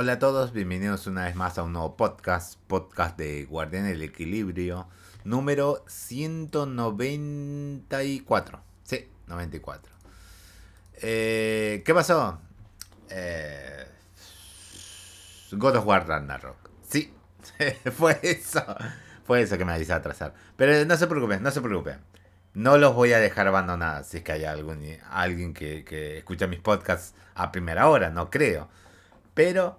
Hola a todos, bienvenidos una vez más a un nuevo podcast, podcast de Guardián del Equilibrio, número 194. Sí, 94. Eh, ¿Qué pasó? Eh, God of War Ragnarok. Sí, fue eso. Fue eso que me a atrasar. Pero no se preocupen, no se preocupen. No los voy a dejar abandonados si es que hay algún, alguien que escucha mis podcasts a primera hora, no creo. Pero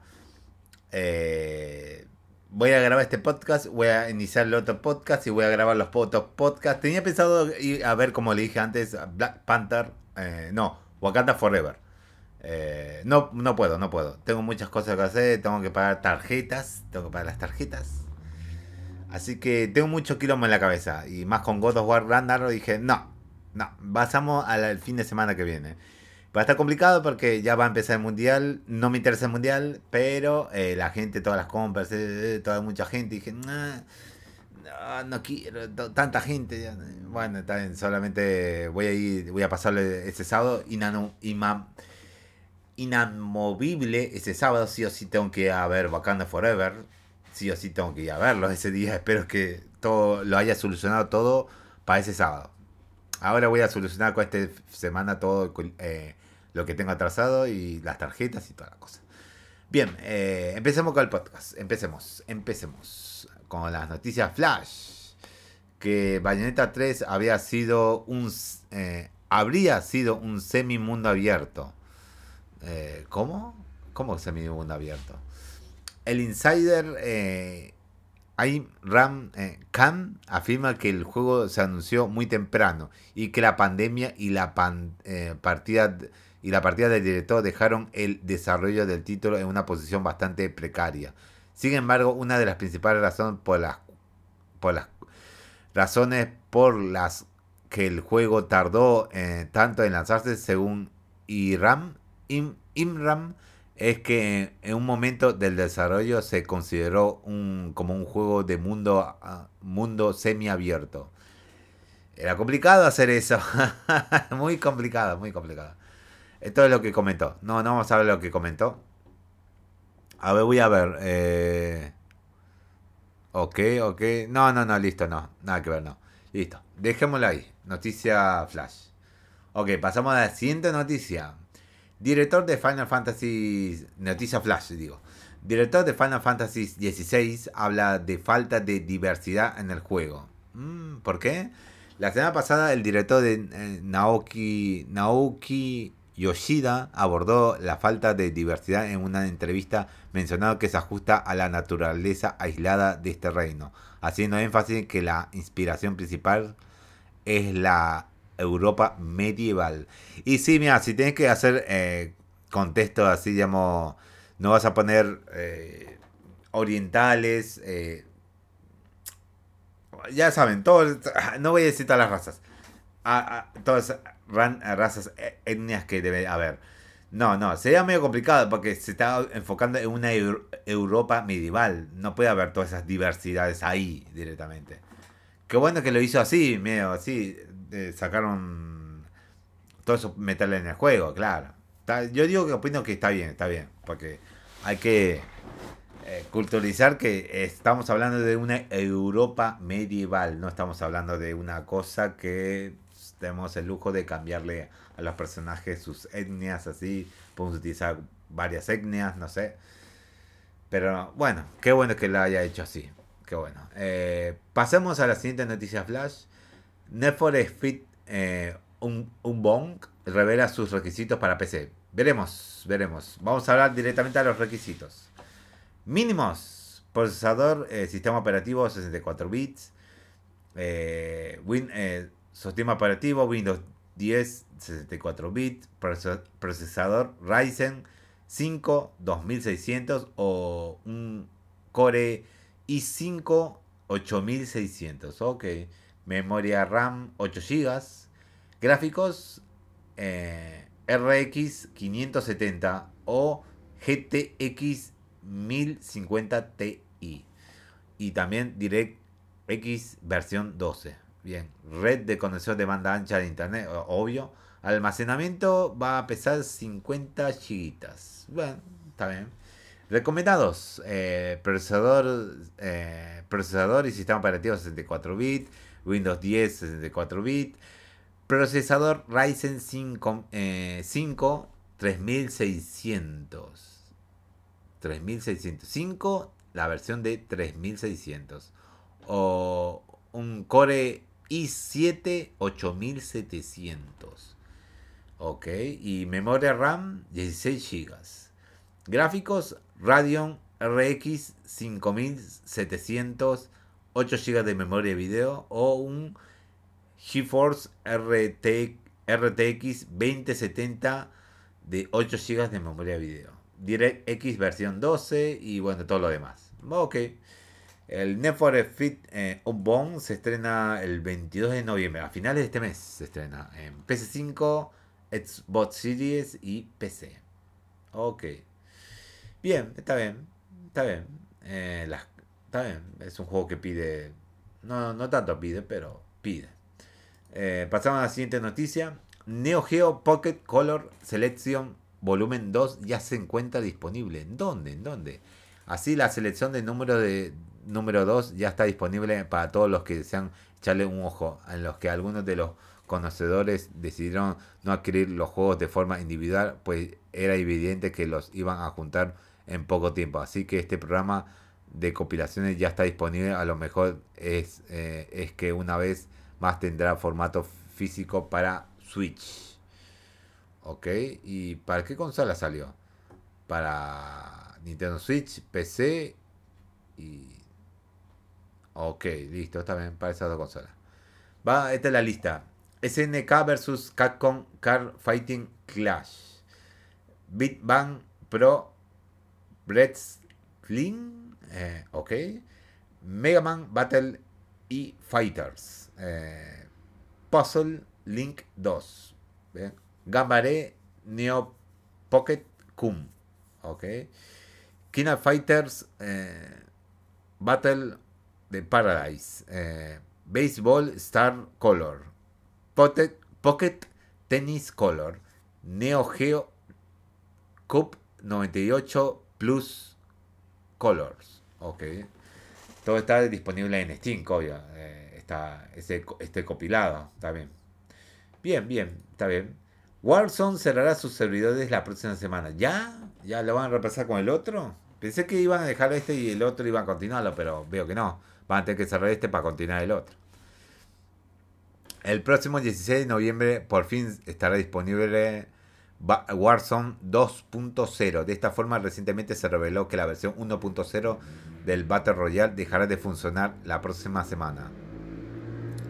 eh, voy a grabar este podcast, voy a iniciar el otro podcast y voy a grabar los otros podcasts. Tenía pensado ir a ver, como le dije antes, Black Panther, eh, no, Wakanda Forever. Eh, no, no puedo, no puedo. Tengo muchas cosas que hacer, tengo que pagar tarjetas, tengo que pagar las tarjetas. Así que tengo mucho quilombo en la cabeza. Y más con God of War Ragnarok dije, no, no, pasamos al fin de semana que viene. Va a estar complicado porque ya va a empezar el mundial. No me interesa el mundial, pero eh, la gente, todas las compras, eh, eh, toda mucha gente. Dije, no, no quiero, tanta gente. Bueno, está solamente voy a ir, voy a pasarle ese sábado inano, inamovible. Ese sábado, sí o sí tengo que ir a ver Wakanda Forever. Sí o sí tengo que ir a verlo ese día. Espero que todo lo haya solucionado todo para ese sábado. Ahora voy a solucionar con esta semana todo eh, lo que tengo atrasado y las tarjetas y toda la cosa. Bien, eh, empecemos con el podcast. Empecemos, empecemos con las noticias flash. Que Bayonetta 3 había sido un, eh, habría sido un semi mundo abierto. ¿Cómo? ¿Cómo semi mundo abierto? El insider Aim Ram eh, Khan afirma que el juego se anunció muy temprano y que la pandemia y la eh, partida y la partida del director dejaron el desarrollo del título en una posición bastante precaria. Sin embargo, una de las principales razones por las por las razones por las que el juego tardó eh, tanto en lanzarse, según Iram, Imram, es que en un momento del desarrollo se consideró un, como un juego de mundo, uh, mundo semiabierto. Era complicado hacer eso. muy complicado, muy complicado. Esto es lo que comentó. No, no vamos a ver lo que comentó. A ver, voy a ver. Eh... Ok, ok. No, no, no, listo, no. Nada que ver, no. Listo. Dejémoslo ahí. Noticia flash. Ok, pasamos a la siguiente noticia. Director de Final Fantasy. Noticia Flash, digo. Director de Final Fantasy XVI habla de falta de diversidad en el juego. Mm, ¿Por qué? La semana pasada el director de eh, Naoki, Naoki Yoshida abordó la falta de diversidad en una entrevista mencionando que se ajusta a la naturaleza aislada de este reino, haciendo énfasis en que la inspiración principal es la Europa medieval. Y sí, mira, si tienes que hacer eh, contexto así, digamos, no vas a poner eh, orientales, eh, ya saben, todos, no voy a decir todas las razas, todas las razas etnias que debe haber. No, no, sería medio complicado porque se está enfocando en una Europa medieval. No puede haber todas esas diversidades ahí directamente. Qué bueno que lo hizo así, medio así sacaron todo eso, meterle en el juego, claro. yo digo que opino que está bien, está bien, porque hay que eh, culturalizar que estamos hablando de una Europa medieval, no estamos hablando de una cosa que tenemos el lujo de cambiarle a los personajes sus etnias así, podemos utilizar varias etnias, no sé. Pero bueno, qué bueno que lo haya hecho así. Qué bueno. Eh, pasemos a la siguiente noticia flash. For Speed eh, un, un Bong revela sus requisitos para PC. Veremos, veremos. Vamos a hablar directamente a los requisitos. Mínimos. Procesador, eh, sistema operativo 64 bits. Eh, win, sistema operativo Windows 10 64 bits. Procesador Ryzen 5 2600 o un Core i5 8600. Ok memoria RAM 8 GB, gráficos eh, RX 570 o GTX 1050 Ti y también DirectX versión 12. Bien, red de conexión de banda ancha de internet, obvio. Almacenamiento va a pesar 50 GB. Bueno, está bien. Recomendados. Eh, procesador, eh, procesador y sistema operativo 64 bits. Windows 10 64 bits. Procesador Ryzen 5, 5 3600. 3605, la versión de 3600. O un Core i7 8700. Ok, y memoria RAM 16 GB. Gráficos Radeon RX 5700, 8 GB de memoria de video o un GeForce RT, RTX 2070 de 8 GB de memoria de video. DirectX versión 12 y bueno, todo lo demás. Ok. El Need Speed eh, se estrena el 22 de noviembre. A finales de este mes se estrena en PS5, Xbox Series y PC. Ok. Bien, está bien. Está bien. Eh, está bien. Es un juego que pide. No, no tanto pide, pero pide. Eh, pasamos a la siguiente noticia. Neo Geo Pocket Color Selection Volumen 2 ya se encuentra disponible. ¿En dónde? ¿En dónde? Así la selección de número de número 2 ya está disponible para todos los que desean echarle un ojo, en los que algunos de los conocedores decidieron no adquirir los juegos de forma individual, pues era evidente que los iban a juntar en poco tiempo. Así que este programa de compilaciones ya está disponible. A lo mejor es, eh, es que una vez más tendrá formato físico para Switch. ¿Ok? ¿Y para qué consola salió? Para Nintendo Switch, PC y... Ok, listo, está bien, para esas dos consolas. Va, esta es la lista. SNK versus Capcom Car Fighting Clash. Bang Pro Wrestling. Eh, ok. Mega Man Battle y Fighters. Eh, Puzzle Link 2. ¿bien? Gambare Neo Pocket Cum. Ok. Kina Fighters eh, Battle de Paradise. Eh, Baseball Star Color. Pocket, Pocket Tennis Color. Neo Geo Cup 98 Plus Colors. Ok. Todo está disponible en Steam, obvio. Eh, está este, este compilado. Está bien. Bien, bien. Está bien. Warzone cerrará sus servidores la próxima semana. ¿Ya? ¿Ya lo van a repasar con el otro? Pensé que iban a dejar este y el otro iban a continuarlo, pero veo que no. Van a tener que cerrar este para continuar el otro. El próximo 16 de noviembre por fin estará disponible Warzone 2.0. De esta forma recientemente se reveló que la versión 1.0 del Battle Royale dejará de funcionar la próxima semana.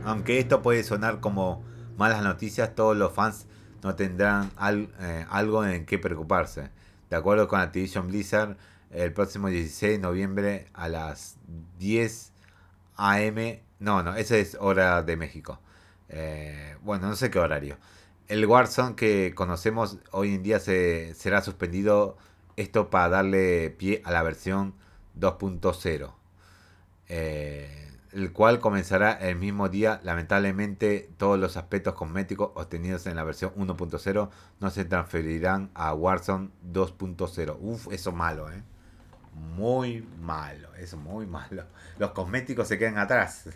Aunque esto puede sonar como malas noticias, todos los fans no tendrán eh, algo en qué preocuparse. De acuerdo con Activision Blizzard, el próximo 16 de noviembre a las 10 AM, no, no, esa es hora de México. Eh, bueno, no sé qué horario. El Warzone que conocemos hoy en día se, será suspendido esto para darle pie a la versión 2.0. Eh, el cual comenzará el mismo día. Lamentablemente, todos los aspectos cosméticos obtenidos en la versión 1.0 no se transferirán a Warzone 2.0. Uf, eso malo, ¿eh? Muy malo, eso muy malo. Los cosméticos se quedan atrás.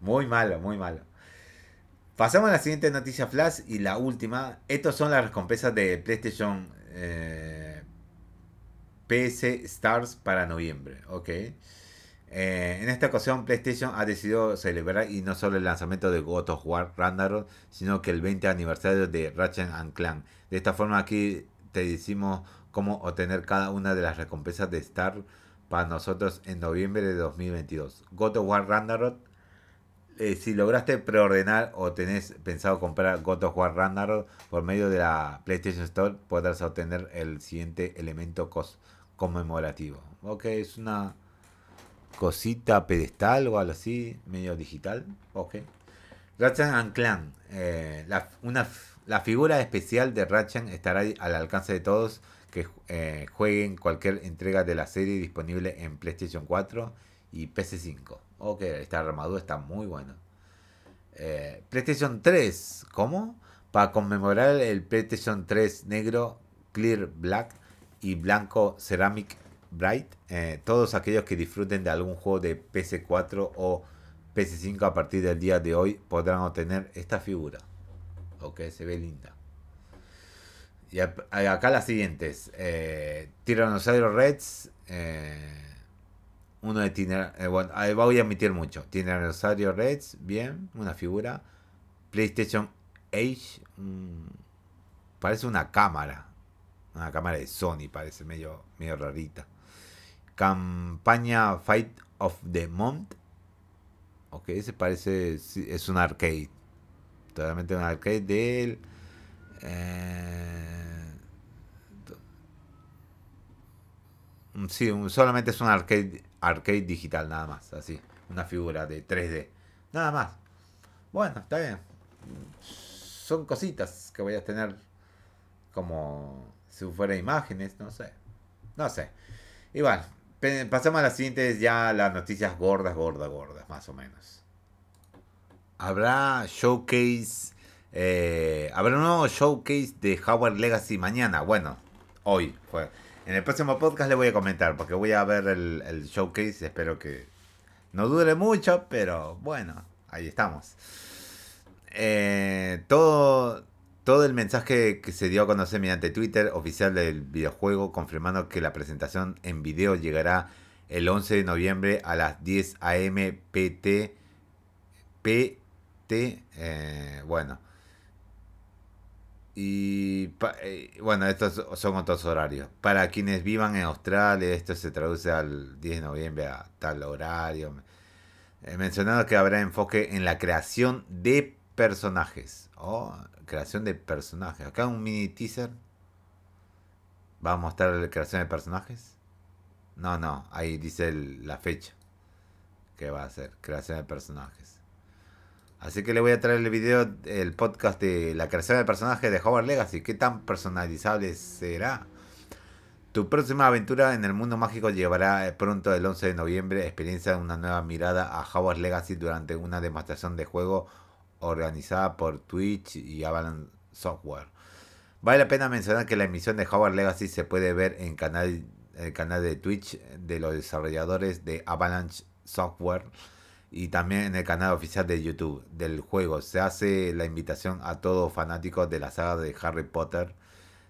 Muy malo, muy malo. Pasamos a la siguiente noticia flash y la última. Estas son las recompensas de PlayStation eh, PS Stars para noviembre. Ok. Eh, en esta ocasión PlayStation ha decidido celebrar y no solo el lanzamiento de God of War Ragnarok, sino que el 20 aniversario de Ratchet Clank. De esta forma aquí te decimos cómo obtener cada una de las recompensas de Star para nosotros en noviembre de 2022. God of War Ragnarok. Eh, si lograste preordenar o tenés pensado comprar God of War Ragnarok por medio de la PlayStation Store, podrás obtener el siguiente elemento conmemorativo. Ok, es una cosita pedestal o algo así, medio digital. Ok. Ratchet and Clank. Eh, la, una, la figura especial de Ratchet estará al alcance de todos que eh, jueguen cualquier entrega de la serie disponible en PlayStation 4 y PC5. Ok, esta armadura está muy buena. Eh, PlayStation 3, ¿cómo? Para conmemorar el PlayStation 3 negro, Clear Black y blanco Ceramic Bright. Eh, todos aquellos que disfruten de algún juego de PS4 o PS5 a partir del día de hoy podrán obtener esta figura. Ok, se ve linda. Y acá las siguientes. Eh, Tyrannosaurus Reds. Eh, uno de eh, bueno, voy a emitir mucho. Tyrannosaurus Reds, bien, una figura. PlayStation Age, parece una cámara. Una cámara de Sony, parece medio, medio rarita. Campaña Fight of the Month. Ok, ese parece. Es un arcade. Totalmente un arcade de él. Eh, sí, solamente es un arcade, arcade digital, nada más. Así, una figura de 3D. Nada más. Bueno, está bien. Son cositas que voy a tener como si fuera imágenes, no sé. No sé. Y bueno, pasamos a las siguientes, ya las noticias gordas, gordas, gordas, más o menos. Habrá showcase. Eh, habrá un nuevo showcase de Howard Legacy mañana. Bueno, hoy fue. En el próximo podcast le voy a comentar porque voy a ver el, showcase. Espero que no dure mucho, pero bueno, ahí estamos. Eh, todo todo el mensaje que se dio a conocer mediante Twitter oficial del videojuego confirmando que la presentación en video llegará el 11 de noviembre a las 10 am PT PT eh, bueno. Y eh, bueno estos son otros horarios. Para quienes vivan en Australia esto se traduce al 10 de noviembre a tal horario. He mencionado que habrá enfoque en la creación de personajes oh, creación de personajes. Acá un mini teaser. ¿Va a mostrar la creación de personajes? No, no, ahí dice la fecha. Que va a ser, creación de personajes. Así que le voy a traer el video, el podcast de la creación de personajes de Howard Legacy. ¿Qué tan personalizable será? Tu próxima aventura en el mundo mágico llevará pronto el 11 de noviembre experiencia una nueva mirada a Howard Legacy durante una demostración de juego organizada por Twitch y Avalanche Software. Vale la pena mencionar que la emisión de Howard Legacy se puede ver en canal, el canal de Twitch de los desarrolladores de Avalanche Software y también en el canal oficial de YouTube del juego. Se hace la invitación a todos fanáticos de la saga de Harry Potter.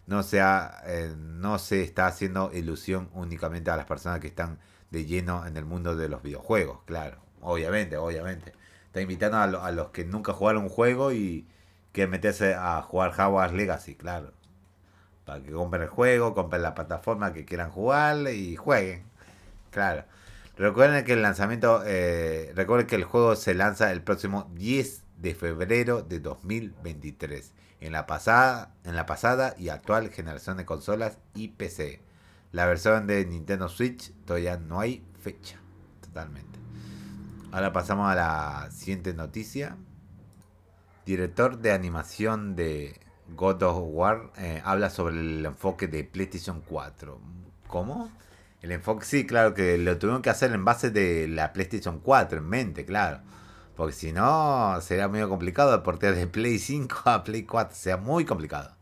No se, eh, no se está haciendo ilusión únicamente a las personas que están de lleno en el mundo de los videojuegos, claro, obviamente, obviamente está invitando a, los que nunca jugaron un juego y quieren meterse a jugar Hogwarts Legacy, claro. Para que compren el juego, compren la plataforma que quieran jugar y jueguen. Claro. Recuerden que el lanzamiento, eh, recuerden que el juego se lanza el próximo 10 de febrero de 2023 en la pasada, en la pasada y actual generación de consolas y PC. La versión de Nintendo Switch todavía no hay fecha, totalmente. Ahora pasamos a la siguiente noticia. Director de animación de God of War eh, habla sobre el enfoque de PlayStation 4. ¿Cómo? El enfoque, sí, claro que lo tuvieron que hacer en base de la PlayStation 4, en mente, claro. Porque si no, sería muy complicado portear de Play 5 a Play 4. Sea muy complicado.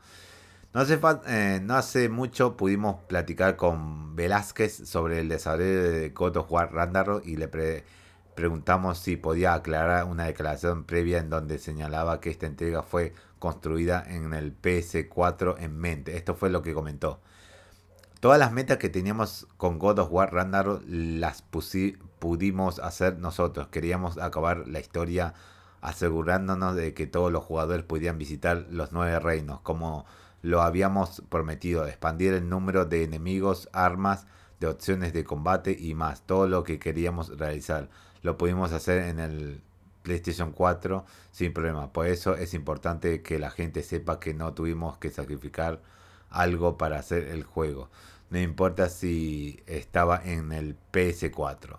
No hace, eh, no hace mucho pudimos platicar con Velázquez sobre el desarrollo de God of War Ragnarok y le pre preguntamos si podía aclarar una declaración previa en donde señalaba que esta entrega fue construida en el PS4 en mente. Esto fue lo que comentó. Todas las metas que teníamos con God of War Ragnarok las pudimos hacer nosotros. Queríamos acabar la historia asegurándonos de que todos los jugadores pudieran visitar los nueve reinos, como lo habíamos prometido, expandir el número de enemigos, armas, de opciones de combate y más, todo lo que queríamos realizar lo pudimos hacer en el PlayStation 4 sin problema. Por eso es importante que la gente sepa que no tuvimos que sacrificar algo para hacer el juego. No importa si estaba en el PS4.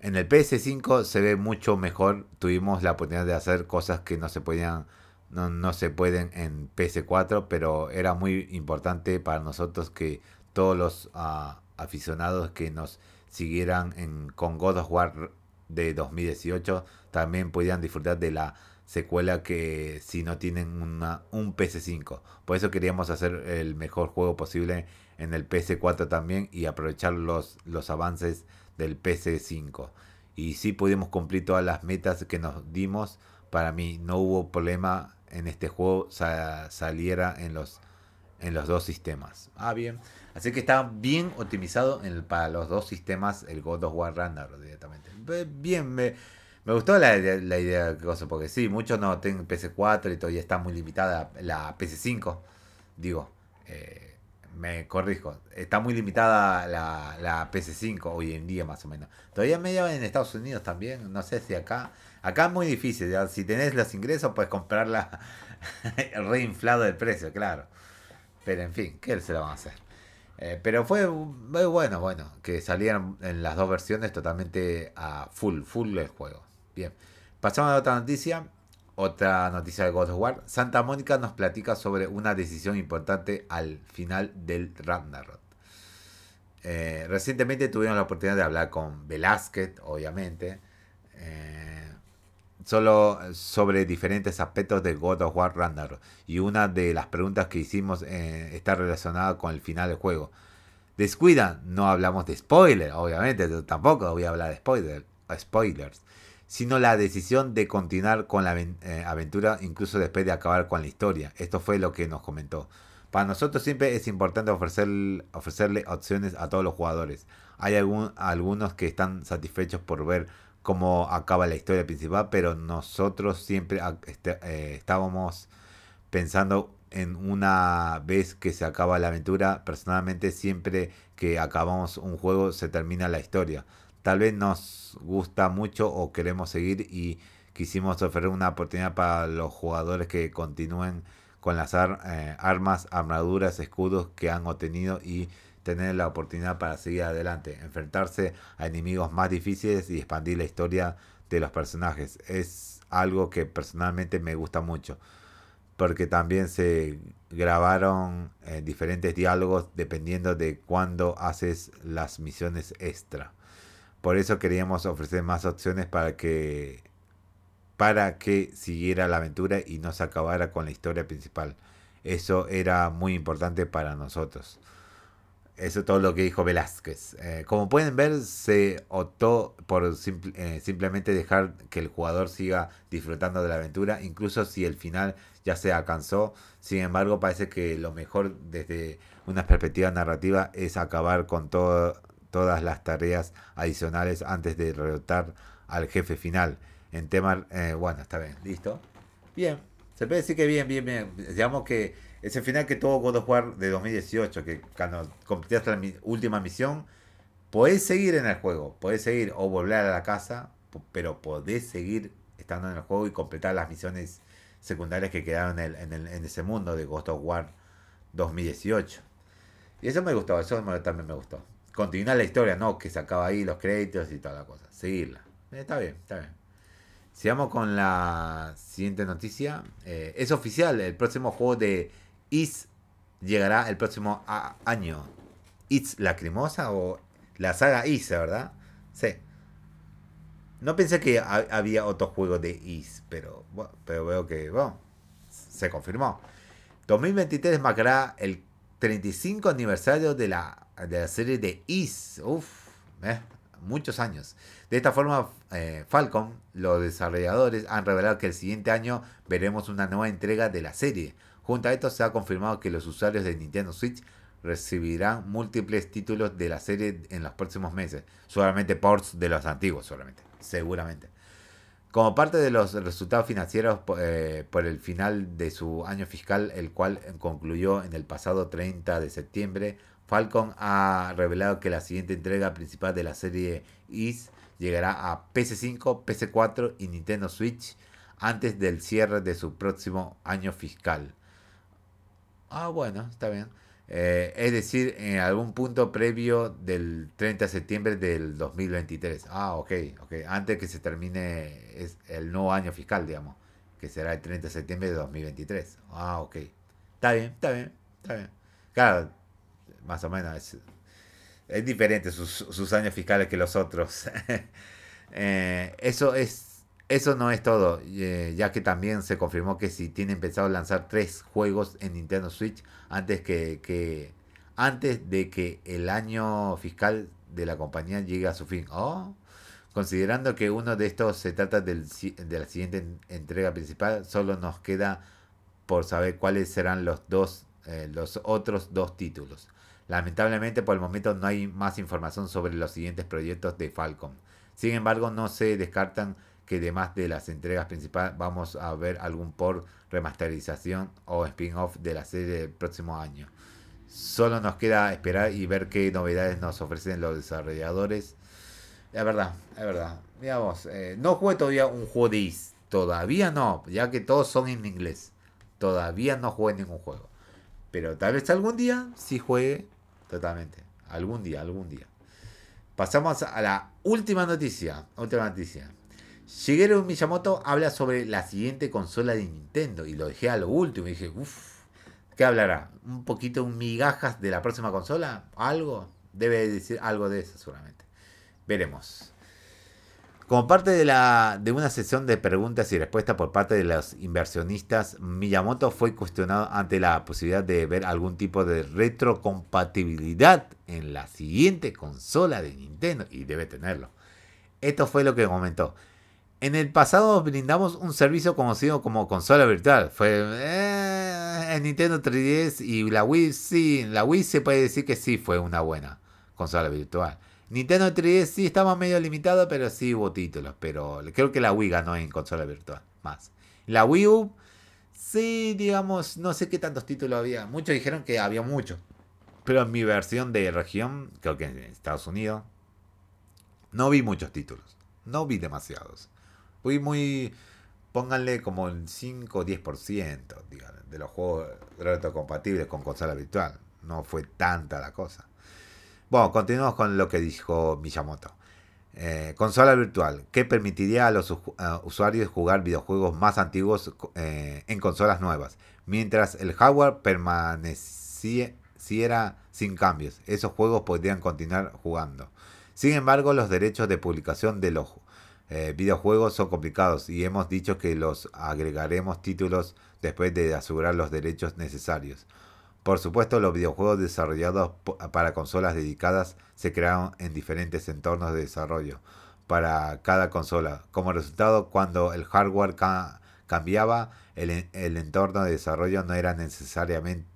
En el PS5 se ve mucho mejor. Tuvimos la oportunidad de hacer cosas que no se podían no, no se pueden en PS4, pero era muy importante para nosotros que todos los ah, aficionados que nos siguieran en, con God of War de 2018 también podían disfrutar de la secuela que si no tienen una, un PS5. Por eso queríamos hacer el mejor juego posible en el PS4 también y aprovechar los, los avances del PS5. Y si pudimos cumplir todas las metas que nos dimos. Para mí no hubo problema en este juego saliera en los, en los dos sistemas. Ah, bien. Así que está bien optimizado en para los dos sistemas el God of War Ragnarok directamente. Bien, me, me gustó la, la idea de cosa, porque sí, muchos no tienen PS4 y todavía está muy limitada la PS5. Digo, eh, me corrijo, está muy limitada la, la PS5 hoy en día más o menos. Todavía medio en Estados Unidos también, no sé si acá. Acá es muy difícil, si tenés los ingresos puedes comprarla reinflado el precio, claro. Pero en fin, ¿qué se lo van a hacer? Eh, pero fue muy bueno, bueno, que salieran en las dos versiones totalmente a full, full el juego. Bien, pasamos a otra noticia. Otra noticia de God of War. Santa Mónica nos platica sobre una decisión importante al final del Ragnarok. Eh, recientemente tuvimos la oportunidad de hablar con Velázquez, obviamente. Eh, solo sobre diferentes aspectos de God of War Ragnarok. Y una de las preguntas que hicimos eh, está relacionada con el final del juego. Descuida, no hablamos de spoilers, obviamente, tampoco voy a hablar de spoiler, spoilers, sino la decisión de continuar con la eh, aventura incluso después de acabar con la historia. Esto fue lo que nos comentó. Para nosotros siempre es importante ofrecer, ofrecerle opciones a todos los jugadores. Hay algún, algunos que están satisfechos por ver cómo acaba la historia principal, pero nosotros siempre este, eh, estábamos pensando en una vez que se acaba la aventura. Personalmente, siempre que acabamos un juego, se termina la historia. Tal vez nos gusta mucho o queremos seguir y quisimos ofrecer una oportunidad para los jugadores que continúen con las eh, armas, armaduras, escudos que han obtenido y tener la oportunidad para seguir adelante, enfrentarse a enemigos más difíciles y expandir la historia de los personajes. Es algo que personalmente me gusta mucho, porque también se grabaron eh, diferentes diálogos dependiendo de cuándo haces las misiones extra. Por eso queríamos ofrecer más opciones para que para que siguiera la aventura y no se acabara con la historia principal. Eso era muy importante para nosotros. Eso es todo lo que dijo Velázquez. Eh, como pueden ver, se optó por eh, simplemente dejar que el jugador siga disfrutando de la aventura, incluso si el final ya se alcanzó. Sin embargo, parece que lo mejor desde una perspectiva narrativa es acabar con todas las tareas adicionales antes de derrotar al jefe final. En tema, eh, bueno, está bien, listo. Bien, se puede decir que bien, bien, bien. Digamos que ese final que tuvo God of War de 2018, que cuando completaste la última misión, podés seguir en el juego, podés seguir o volver a la casa, pero podés seguir estando en el juego y completar las misiones secundarias que quedaron en, en, ese mundo de God of War 2018. Y eso me gustó, eso también me gustó. Continuar la historia, no que se acaba ahí los créditos y toda la cosa. Seguirla. Eh, está bien, está bien. Sigamos con la siguiente noticia. Eh, es oficial, el próximo juego de Is llegará el próximo año. It's Lacrimosa o la saga Is, ¿verdad? Sí. No pensé que había otro juego de Is, pero, pero veo que bueno, se confirmó. 2023 marcará el 35 aniversario de la, de la serie de Is. Uf, eh, muchos años. De esta forma, eh, Falcon, los desarrolladores, han revelado que el siguiente año veremos una nueva entrega de la serie. Junto a esto se ha confirmado que los usuarios de Nintendo Switch recibirán múltiples títulos de la serie en los próximos meses. Solamente ports de los antiguos, solamente. Seguramente. Como parte de los resultados financieros eh, por el final de su año fiscal, el cual concluyó en el pasado 30 de septiembre, Falcon ha revelado que la siguiente entrega principal de la serie Is llegará a PS5, PS4 y Nintendo Switch antes del cierre de su próximo año fiscal. Ah, bueno, está bien. Eh, es decir, en algún punto previo del 30 de septiembre del 2023. Ah, ok, ok. Antes que se termine es el nuevo año fiscal, digamos. Que será el 30 de septiembre de 2023. Ah, ok. Está bien, está bien, está bien. Claro, más o menos es, es diferente sus, sus, años fiscales que los otros. Eh, eso es Eso no es todo, eh, ya que también se confirmó que si tienen pensado lanzar tres juegos en Nintendo Switch antes que, que antes de que el año fiscal de la compañía llegue a su fin. Oh, considerando que uno de estos se trata del, de la siguiente entrega principal, solo nos queda por saber cuáles serán los dos eh, los otros dos títulos. Lamentablemente por el momento no hay más información sobre los siguientes proyectos de Falcon. Sin embargo, no se descartan que además de las entregas principales vamos a ver algún por remasterización o spin-off de la serie del próximo año. Solo nos queda esperar y ver qué novedades nos ofrecen los desarrolladores. Es verdad, es verdad. Digamos, eh, no jugué todavía un juego de Is. Todavía no, ya que todos son en inglés. Todavía no jugué ningún juego. Pero tal vez algún día sí juegue totalmente. Algún día, algún día. Pasamos a la última noticia. Última noticia. Shigeru Miyamoto habla sobre la siguiente consola de Nintendo y lo dejé a lo último dije, uff, ¿qué hablará? ¿Un poquito migajas de la próxima consola? ¿Algo? Debe decir algo de eso seguramente. Veremos. Como parte de, la, de una sesión de preguntas y respuestas por parte de los inversionistas, Miyamoto fue cuestionado ante la posibilidad de ver algún tipo de retrocompatibilidad en la siguiente consola de Nintendo, y debe tenerlo. Esto fue lo que comentó. En el pasado brindamos un servicio conocido como consola virtual. Fue eh, en Nintendo 3DS y la Wii, sí, la Wii se puede decir que sí fue una buena consola virtual. Nintendo 3DS sí estaba medio limitado, pero sí hubo títulos. Pero creo que la Wii ganó en consola virtual. Más. La Wii U, sí, digamos, no sé qué tantos títulos había. Muchos dijeron que había muchos. Pero en mi versión de región, creo que en Estados Unidos, no vi muchos títulos. No vi demasiados. Fui muy. Pónganle como el 5 o 10% de los juegos retrocompatibles con consola virtual. No fue tanta la cosa. Bueno, continuamos con lo que dijo Miyamoto. Eh, consola virtual, que permitiría a los usuarios jugar videojuegos más antiguos eh, en consolas nuevas, mientras el hardware permaneciera sin cambios. Esos juegos podrían continuar jugando. Sin embargo, los derechos de publicación de los eh, videojuegos son complicados y hemos dicho que los agregaremos títulos después de asegurar los derechos necesarios. Por supuesto, los videojuegos desarrollados para consolas dedicadas se crearon en diferentes entornos de desarrollo para cada consola. Como resultado, cuando el hardware cambiaba, el, entorno de desarrollo no era necesariamente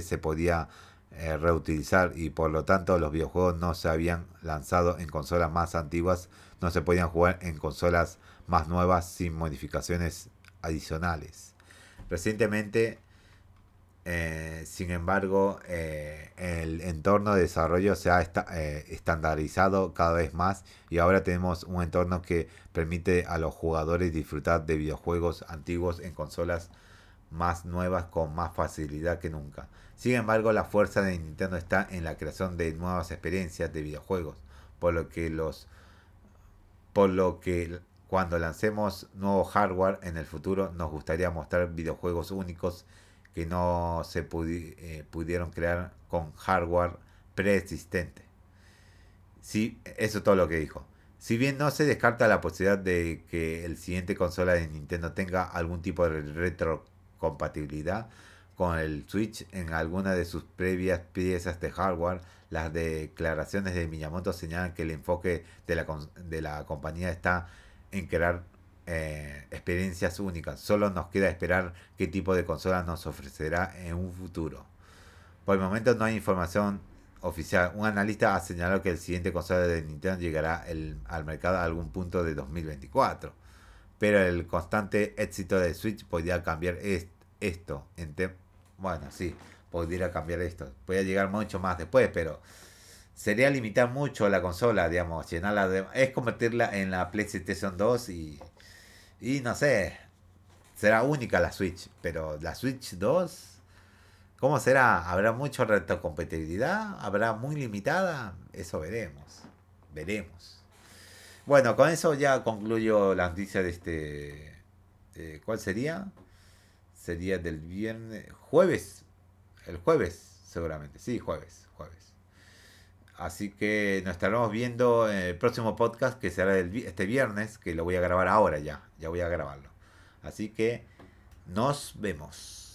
se podía eh, reutilizar y por lo tanto los videojuegos no se habían lanzado en consolas más antiguas, no se podían jugar en consolas más nuevas sin modificaciones adicionales. Recientemente eh, sin embargo, eh, el entorno de desarrollo se ha estandarizado cada vez más y ahora tenemos un entorno que permite a los jugadores disfrutar de videojuegos antiguos en consolas más nuevas con más facilidad que nunca. Sin embargo, la fuerza de Nintendo está en la creación de nuevas experiencias de videojuegos, por lo que los por lo que cuando lancemos nuevo hardware en el futuro nos gustaría mostrar videojuegos únicos que no se eh, pudieron crear con hardware preexistente. Sí, eso es todo lo que dijo. Si bien no se descarta la posibilidad de que el siguiente consola de Nintendo tenga algún tipo de retrocompatibilidad con el Switch en alguna de sus previas piezas de hardware, las declaraciones de Miyamoto señalan que el enfoque de la, de la compañía está en crear eh, experiencias únicas. Solo nos queda esperar qué tipo de consola nos ofrecerá en un futuro. Por el momento no hay información oficial. Un analista ha señalado que el siguiente consola de Nintendo llegará al mercado a algún punto de 2024. Pero el constante éxito de Switch podría cambiar esto. En bueno, sí, podría cambiar esto. Podría llegar mucho más después, pero sería limitar mucho la consola, digamos, llenarla. Es convertirla en la PlayStation 2 y y no sé, será única la Switch, pero la Switch 2, ¿cómo será? ¿Habrá mucha retrocompatibilidad? ¿Habrá muy limitada? Eso veremos, veremos. Bueno, con eso ya concluyo la noticia de este... ¿Cuál sería? Sería del viernes, jueves, el jueves seguramente, sí, jueves, jueves. Así que nos estaremos viendo en el próximo podcast que será este viernes, que lo voy a grabar ahora ya. Ya voy a grabarlo. Así que nos vemos.